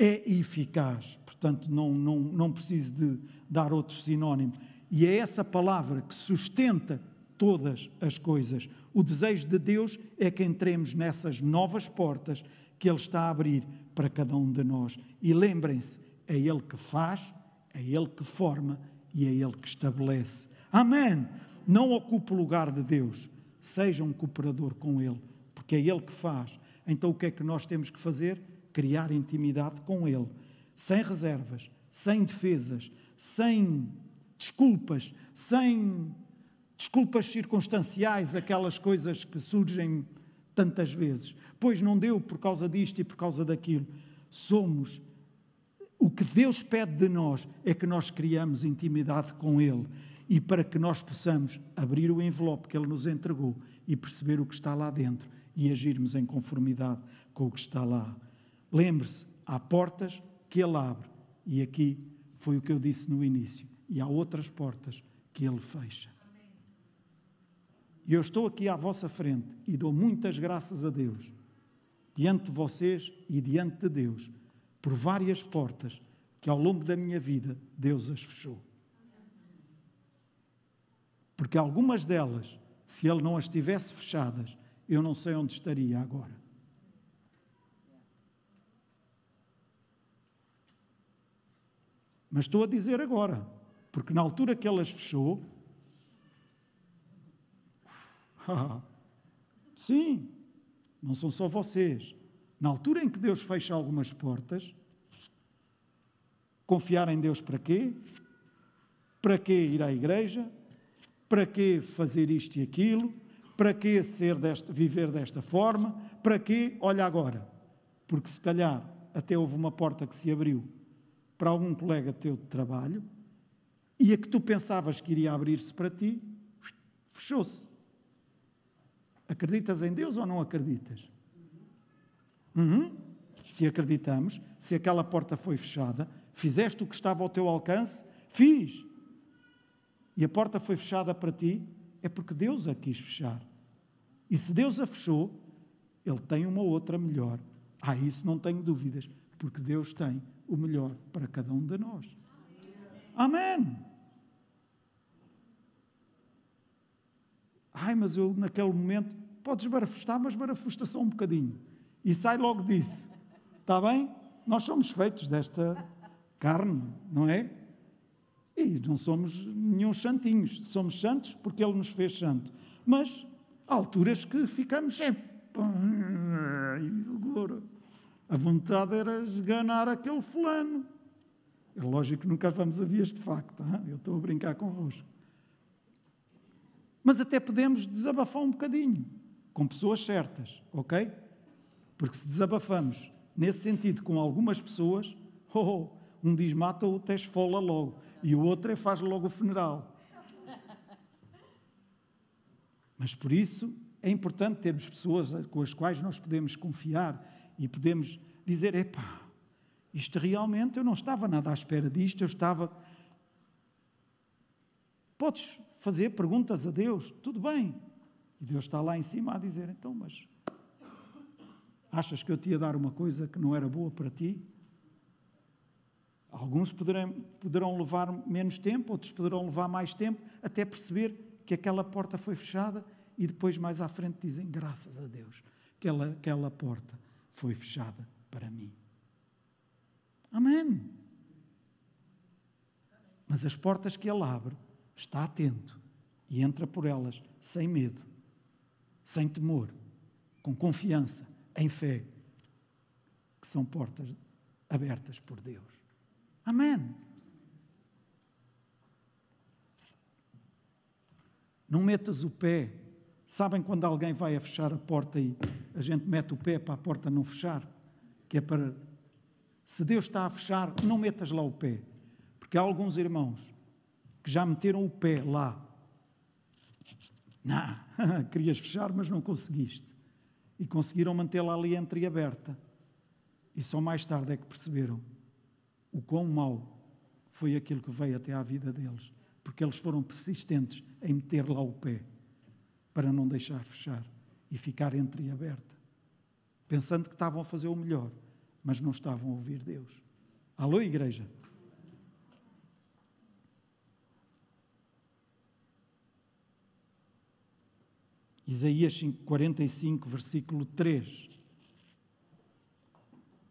é eficaz. Portanto, não, não, não preciso de dar outro sinónimo. E é essa palavra que sustenta todas as coisas. O desejo de Deus é que entremos nessas novas portas que Ele está a abrir para cada um de nós. E lembrem-se, é Ele que faz, é Ele que forma e é Ele que estabelece. Amém! Não ocupe o lugar de Deus seja um cooperador com Ele, porque é Ele que faz. Então o que é que nós temos que fazer? Criar intimidade com Ele, sem reservas, sem defesas, sem desculpas, sem desculpas circunstanciais, aquelas coisas que surgem tantas vezes. Pois não deu por causa disto e por causa daquilo. Somos. O que Deus pede de nós é que nós criamos intimidade com Ele e para que nós possamos abrir o envelope que Ele nos entregou e perceber o que está lá dentro e agirmos em conformidade com o que está lá. Lembre-se, há portas que Ele abre e aqui foi o que eu disse no início, e há outras portas que Ele fecha. E eu estou aqui à vossa frente e dou muitas graças a Deus, diante de vocês e diante de Deus, por várias portas que ao longo da minha vida Deus as fechou. Porque algumas delas, se ele não as tivesse fechadas, eu não sei onde estaria agora. Mas estou a dizer agora, porque na altura que ele as fechou, sim, não são só vocês. Na altura em que Deus fecha algumas portas, confiar em Deus para quê? Para quê ir à igreja? Para que fazer isto e aquilo? Para que ser desta, viver desta forma? Para que? Olha agora. Porque se calhar até houve uma porta que se abriu para algum colega teu de trabalho e a que tu pensavas que iria abrir-se para ti, fechou-se. Acreditas em Deus ou não acreditas? Uhum. Se acreditamos, se aquela porta foi fechada, fizeste o que estava ao teu alcance, fiz e a porta foi fechada para ti, é porque Deus a quis fechar. E se Deus a fechou, Ele tem uma outra melhor. Ah, isso não tenho dúvidas, porque Deus tem o melhor para cada um de nós. Amém. Ai, mas eu naquele momento, podes barafustar, mas barafusta só um bocadinho. E sai logo disso. Está bem? Nós somos feitos desta carne, não é? E não somos nenhum santinhos. Somos santos porque Ele nos fez santo. Mas há alturas que ficamos sempre. Agora, a vontade era esganar aquele fulano. É lógico que nunca vamos a vias de facto, hein? eu estou a brincar convosco. Mas até podemos desabafar um bocadinho, com pessoas certas, ok? Porque se desabafamos nesse sentido com algumas pessoas, oh, oh um diz mata, o outro esfola logo, e o outro é faz logo o funeral. Mas por isso é importante termos pessoas com as quais nós podemos confiar e podemos dizer: epá, isto realmente eu não estava nada à espera disto, eu estava. Podes fazer perguntas a Deus, tudo bem. E Deus está lá em cima a dizer: então, mas achas que eu te ia dar uma coisa que não era boa para ti? Alguns poderão, poderão levar menos tempo, outros poderão levar mais tempo, até perceber que aquela porta foi fechada e depois, mais à frente, dizem: graças a Deus, que aquela, aquela porta foi fechada para mim. Amém. Mas as portas que ele abre, está atento e entra por elas sem medo, sem temor, com confiança, em fé, que são portas abertas por Deus. Amém. Não metas o pé. Sabem quando alguém vai a fechar a porta e a gente mete o pé para a porta não fechar? Que é para. Se Deus está a fechar, não metas lá o pé. Porque há alguns irmãos que já meteram o pé lá. Não, querias fechar, mas não conseguiste. E conseguiram mantê-la ali entreaberta. E só mais tarde é que perceberam o quão mau foi aquilo que veio até à vida deles, porque eles foram persistentes em meter lá o pé para não deixar fechar e ficar entreaberta, pensando que estavam a fazer o melhor, mas não estavam a ouvir Deus. Alô, igreja? Isaías 45, versículo 3.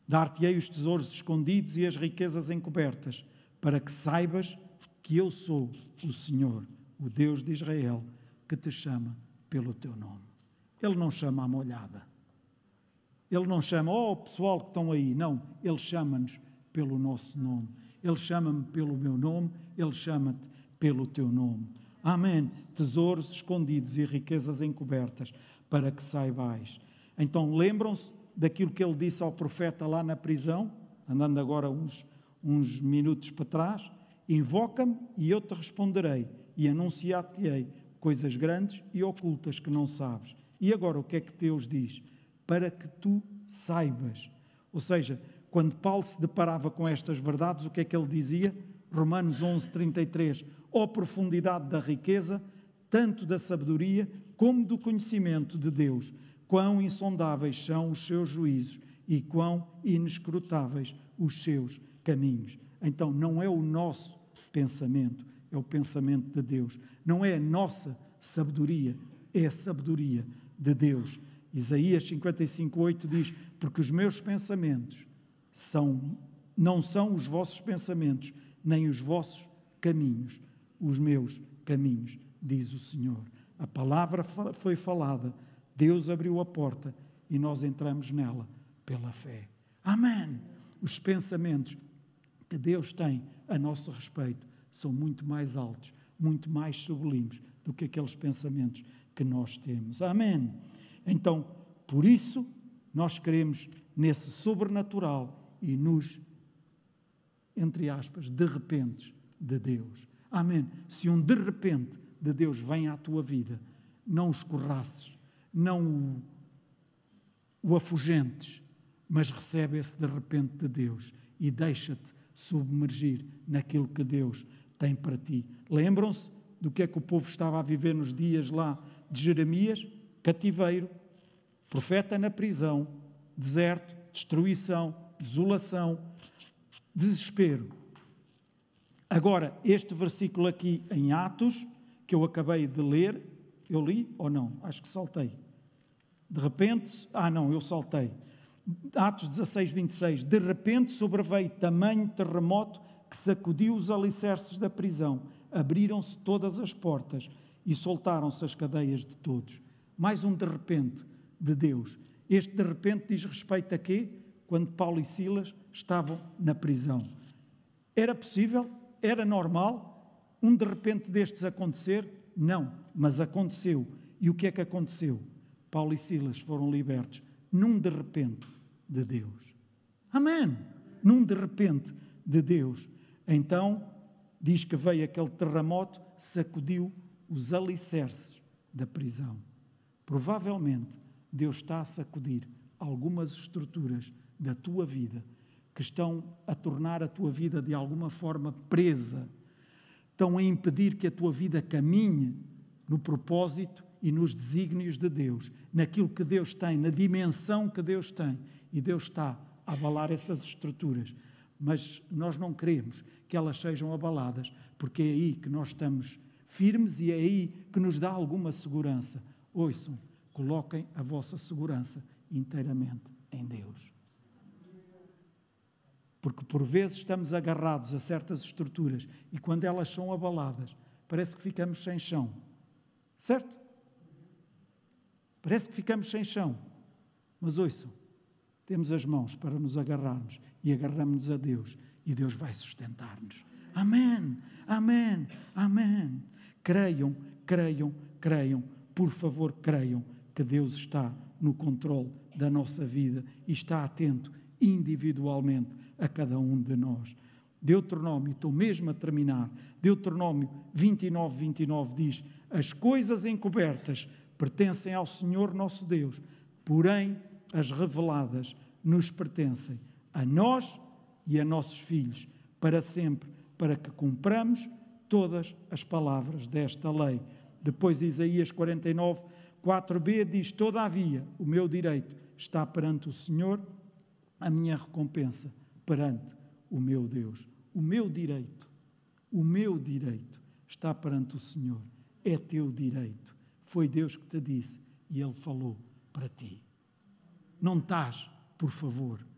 Dar-te-ei os tesouros escondidos e as riquezas encobertas, para que saibas que eu sou o Senhor, o Deus de Israel, que te chama pelo teu nome. Ele não chama a molhada. Ele não chama, oh pessoal que estão aí. Não, ele chama-nos pelo nosso nome. Ele chama-me pelo meu nome, ele chama-te pelo teu nome. Amém. Tesouros escondidos e riquezas encobertas, para que saibais. Então lembram-se daquilo que ele disse ao profeta lá na prisão, andando agora uns, uns minutos para trás: Invoca-me e eu te responderei, e anunciar-te-ei coisas grandes e ocultas que não sabes. E agora o que é que Deus diz? Para que tu saibas. Ou seja, quando Paulo se deparava com estas verdades, o que é que ele dizia? Romanos 11, 33. Ó profundidade da riqueza, tanto da sabedoria como do conhecimento de Deus quão insondáveis são os seus juízos e quão inescrutáveis os seus caminhos. Então, não é o nosso pensamento, é o pensamento de Deus. Não é a nossa sabedoria, é a sabedoria de Deus. Isaías 55:8 diz: "Porque os meus pensamentos são não são os vossos pensamentos, nem os vossos caminhos, os meus caminhos", diz o Senhor. A palavra foi falada Deus abriu a porta e nós entramos nela pela fé. Amém. Os pensamentos que Deus tem a nosso respeito são muito mais altos, muito mais sublimes do que aqueles pensamentos que nós temos. Amém. Então, por isso, nós queremos nesse sobrenatural e nos, entre aspas, de repente de Deus. Amém. Se um de repente de Deus vem à tua vida, não os corraces, não o, o afugentes, mas recebe esse de repente de Deus e deixa-te submergir naquilo que Deus tem para ti. Lembram-se do que é que o povo estava a viver nos dias lá de Jeremias? Cativeiro, profeta na prisão, deserto, destruição, desolação, desespero. Agora, este versículo aqui em Atos, que eu acabei de ler, eu li ou não? Acho que saltei. De repente, ah não, eu saltei. Atos 16, 26. De repente sobreveio tamanho terremoto que sacudiu os alicerces da prisão. Abriram-se todas as portas e soltaram-se as cadeias de todos. Mais um de repente de Deus. Este de repente diz respeito a quê? Quando Paulo e Silas estavam na prisão. Era possível? Era normal? Um de repente destes acontecer? Não, mas aconteceu. E o que é que aconteceu? Paulo e Silas foram libertos num de repente de Deus. Amém! Num de repente de Deus. Então, diz que veio aquele terremoto, sacudiu os alicerces da prisão. Provavelmente, Deus está a sacudir algumas estruturas da tua vida que estão a tornar a tua vida de alguma forma presa, estão a impedir que a tua vida caminhe no propósito e nos desígnios de Deus, naquilo que Deus tem, na dimensão que Deus tem. E Deus está a abalar essas estruturas. Mas nós não queremos que elas sejam abaladas, porque é aí que nós estamos firmes e é aí que nos dá alguma segurança. Ouçam, coloquem a vossa segurança inteiramente em Deus. Porque por vezes estamos agarrados a certas estruturas e quando elas são abaladas, parece que ficamos sem chão. Certo? Parece que ficamos sem chão. Mas ouçam, temos as mãos para nos agarrarmos e agarramos-nos a Deus e Deus vai sustentar-nos. Amém, amém, amém. Creiam, creiam, creiam. Por favor, creiam que Deus está no controle da nossa vida e está atento individualmente a cada um de nós. Deuteronômio, estou mesmo a terminar. Deuteronômio 29, 29 diz: As coisas encobertas pertencem ao Senhor nosso Deus, porém as reveladas nos pertencem a nós e a nossos filhos, para sempre, para que cumpramos todas as palavras desta lei. Depois, Isaías 49, 4b diz: Todavia, o meu direito está perante o Senhor, a minha recompensa perante o meu Deus. O meu direito, o meu direito está perante o Senhor. É teu direito. Foi Deus que te disse e Ele falou para ti. Não estás, por favor.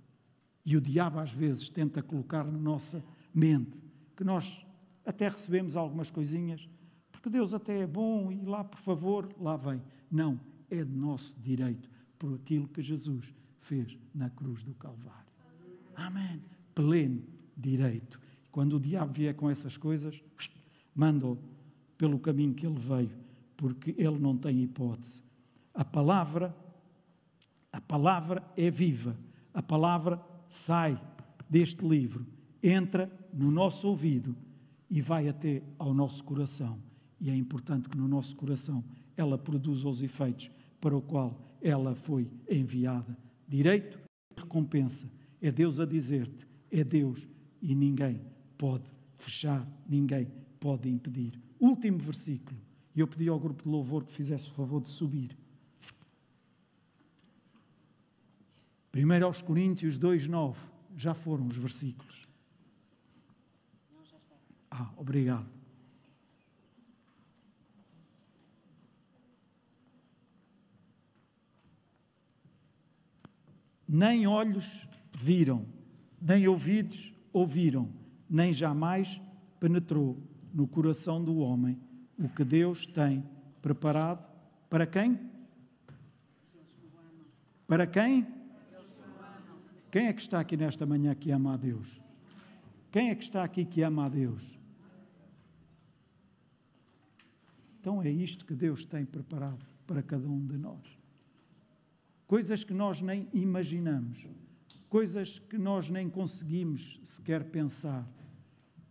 E o diabo às vezes tenta colocar na nossa mente que nós até recebemos algumas coisinhas, porque Deus até é bom e lá, por favor, lá vem. Não, é nosso direito por aquilo que Jesus fez na cruz do Calvário. Amém. Pleno direito. Quando o diabo vier com essas coisas, manda-o pelo caminho que ele veio, porque ele não tem hipótese. A palavra, a palavra é viva. A palavra sai deste livro, entra no nosso ouvido e vai até ao nosso coração. E é importante que no nosso coração ela produza os efeitos para o qual ela foi enviada. Direito, recompensa é Deus a dizer-te, é Deus e ninguém pode fechar, ninguém pode impedir. Último versículo. E eu pedi ao grupo de louvor que fizesse o favor de subir. 1 aos Coríntios 2,9. Já foram os versículos. Ah, obrigado. Nem olhos viram, nem ouvidos ouviram, nem jamais penetrou no coração do homem o que Deus tem preparado para quem? Para quem? Quem é que está aqui nesta manhã que ama a Deus? Quem é que está aqui que ama a Deus? Então é isto que Deus tem preparado para cada um de nós. Coisas que nós nem imaginamos coisas que nós nem conseguimos sequer pensar.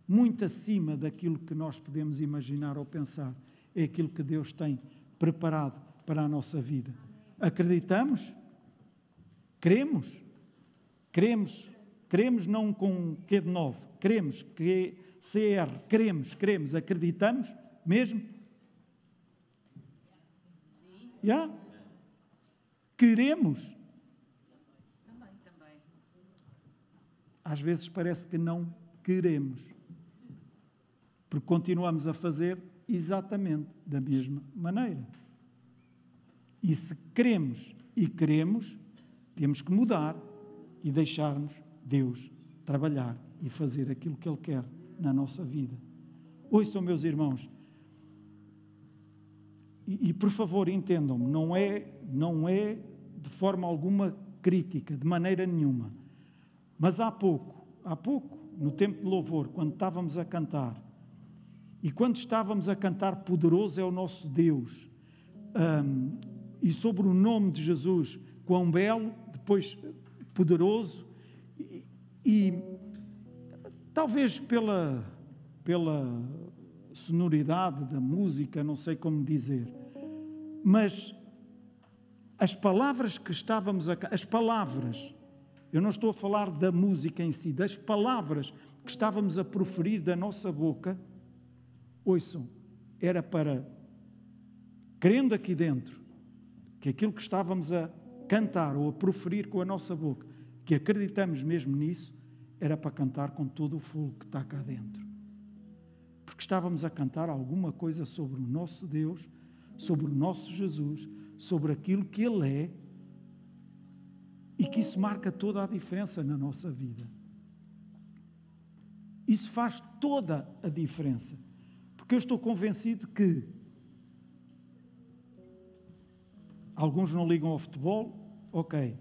Muito acima daquilo que nós podemos imaginar ou pensar, é aquilo que Deus tem preparado para a nossa vida. Acreditamos? Cremos? Queremos, queremos não com Q de novo, queremos, que CR, queremos, queremos, acreditamos mesmo? Já? Yeah? Queremos? às vezes parece que não queremos, porque continuamos a fazer exatamente da mesma maneira. E se queremos e queremos, temos que mudar e deixarmos Deus trabalhar e fazer aquilo que Ele quer na nossa vida. Ouçam, meus irmãos, e, e por favor entendam-me, não é, não é de forma alguma crítica, de maneira nenhuma. Mas há pouco, há pouco, no tempo de louvor, quando estávamos a cantar, e quando estávamos a cantar Poderoso é o nosso Deus, um, e sobre o nome de Jesus, quão belo, depois poderoso, e, e talvez pela, pela sonoridade da música, não sei como dizer, mas as palavras que estávamos a. As palavras, eu não estou a falar da música em si, das palavras que estávamos a proferir da nossa boca, ouçam, era para, crendo aqui dentro, que aquilo que estávamos a cantar ou a proferir com a nossa boca, que acreditamos mesmo nisso, era para cantar com todo o fogo que está cá dentro. Porque estávamos a cantar alguma coisa sobre o nosso Deus, sobre o nosso Jesus, sobre aquilo que Ele é e que isso marca toda a diferença na nossa vida. Isso faz toda a diferença. Porque eu estou convencido que alguns não ligam ao futebol, ok,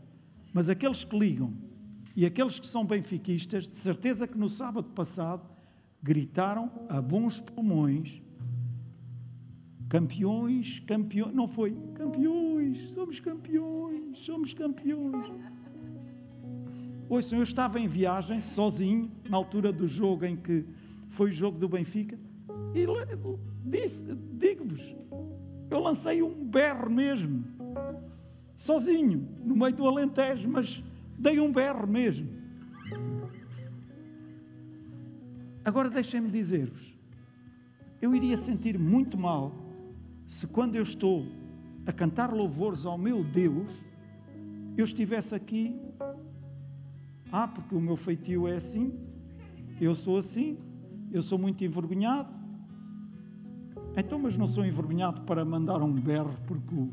mas aqueles que ligam e aqueles que são benfiquistas, de certeza que no sábado passado gritaram a bons pulmões campeões, campeões, não foi campeões, somos campeões, somos campeões. Ouçam, eu estava em viagem, sozinho, na altura do jogo em que foi o jogo do Benfica, e disse, digo-vos, eu lancei um berro mesmo, sozinho, no meio do Alentejo, mas dei um berro mesmo. Agora deixem-me dizer-vos, eu iria sentir muito mal se quando eu estou a cantar louvores ao meu Deus, eu estivesse aqui, ah, porque o meu feitio é assim, eu sou assim, eu sou muito envergonhado. Então, mas não sou envergonhado para mandar um berro porque o,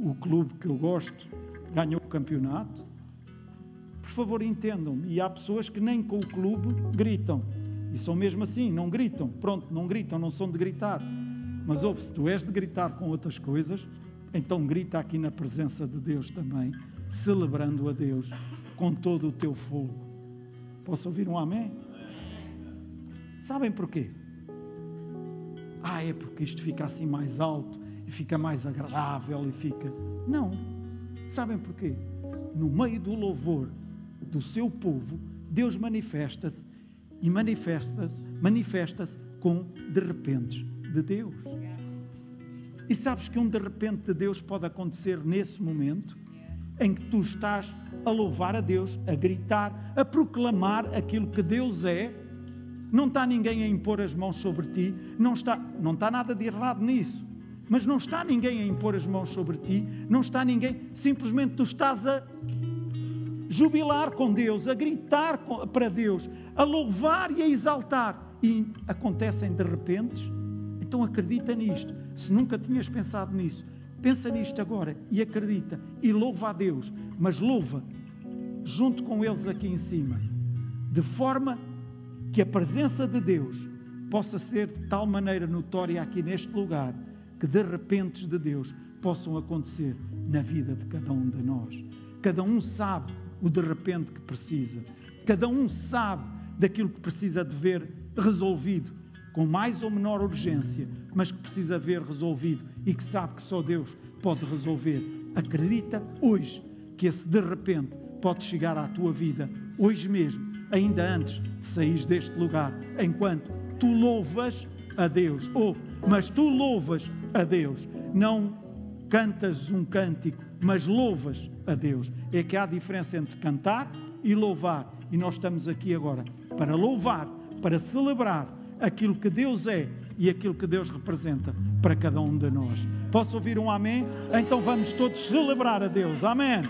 o clube que eu gosto ganhou o campeonato? Por favor, entendam-me. E há pessoas que nem com o clube gritam. E são mesmo assim, não gritam. Pronto, não gritam, não são de gritar. Mas ouve, se tu és de gritar com outras coisas, então grita aqui na presença de Deus também, celebrando a Deus com todo o teu fogo. Posso ouvir um amém? Sabem porquê? Ah, é porque isto fica assim mais alto e fica mais agradável e fica. Não. Sabem porquê? No meio do louvor do seu povo, Deus manifesta-se e manifesta-se manifesta com de repente de Deus. E sabes que um de repente de Deus pode acontecer nesse momento em que tu estás a louvar a Deus, a gritar, a proclamar aquilo que Deus é. Não está ninguém a impor as mãos sobre ti, não está, não está nada de errado nisso. Mas não está ninguém a impor as mãos sobre ti, não está ninguém, simplesmente tu estás a jubilar com Deus, a gritar para Deus, a louvar e a exaltar. E acontecem de repente então acredita nisto. Se nunca tinhas pensado nisso, pensa nisto agora e acredita e louva a Deus, mas louva junto com eles aqui em cima, de forma que a presença de Deus possa ser de tal maneira notória aqui neste lugar que de repente de Deus possam acontecer na vida de cada um de nós. Cada um sabe o de repente que precisa. Cada um sabe daquilo que precisa de ver resolvido com mais ou menor urgência, mas que precisa ver resolvido e que sabe que só Deus pode resolver. Acredita hoje que esse de repente pode chegar à tua vida, hoje mesmo, ainda antes de sair deste lugar, enquanto tu louvas a Deus. Ouve, mas tu louvas a Deus. Não cantas um cântico, mas louvas a Deus. É que há diferença entre cantar e louvar. E nós estamos aqui agora para louvar, para celebrar aquilo que Deus é e aquilo que Deus representa para cada um de nós. Posso ouvir um amém? Então vamos todos celebrar a Deus. Amém.